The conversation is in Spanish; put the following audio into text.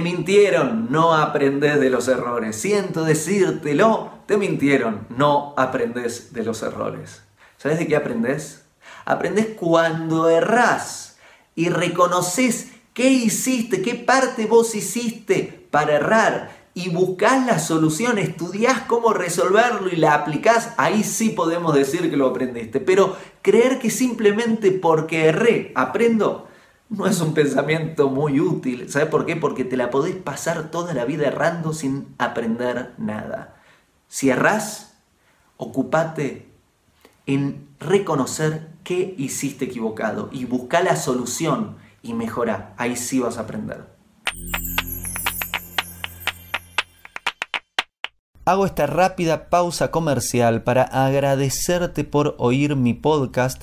dijeron, no aprendes de los errores. Siento decírtelo, te mintieron, no aprendes de los errores. ¿Sabes de qué aprendes? Aprendes cuando errás y reconoces qué hiciste, qué parte vos hiciste para errar y buscás la solución, estudiás cómo resolverlo y la aplicás, ahí sí podemos decir que lo aprendiste. Pero creer que simplemente porque erré aprendo, no es un pensamiento muy útil. ¿Sabes por qué? Porque te la podés pasar toda la vida errando sin aprender nada. Si errás, ocupate en reconocer qué hiciste equivocado y busca la solución y mejora. Ahí sí vas a aprender. Hago esta rápida pausa comercial para agradecerte por oír mi podcast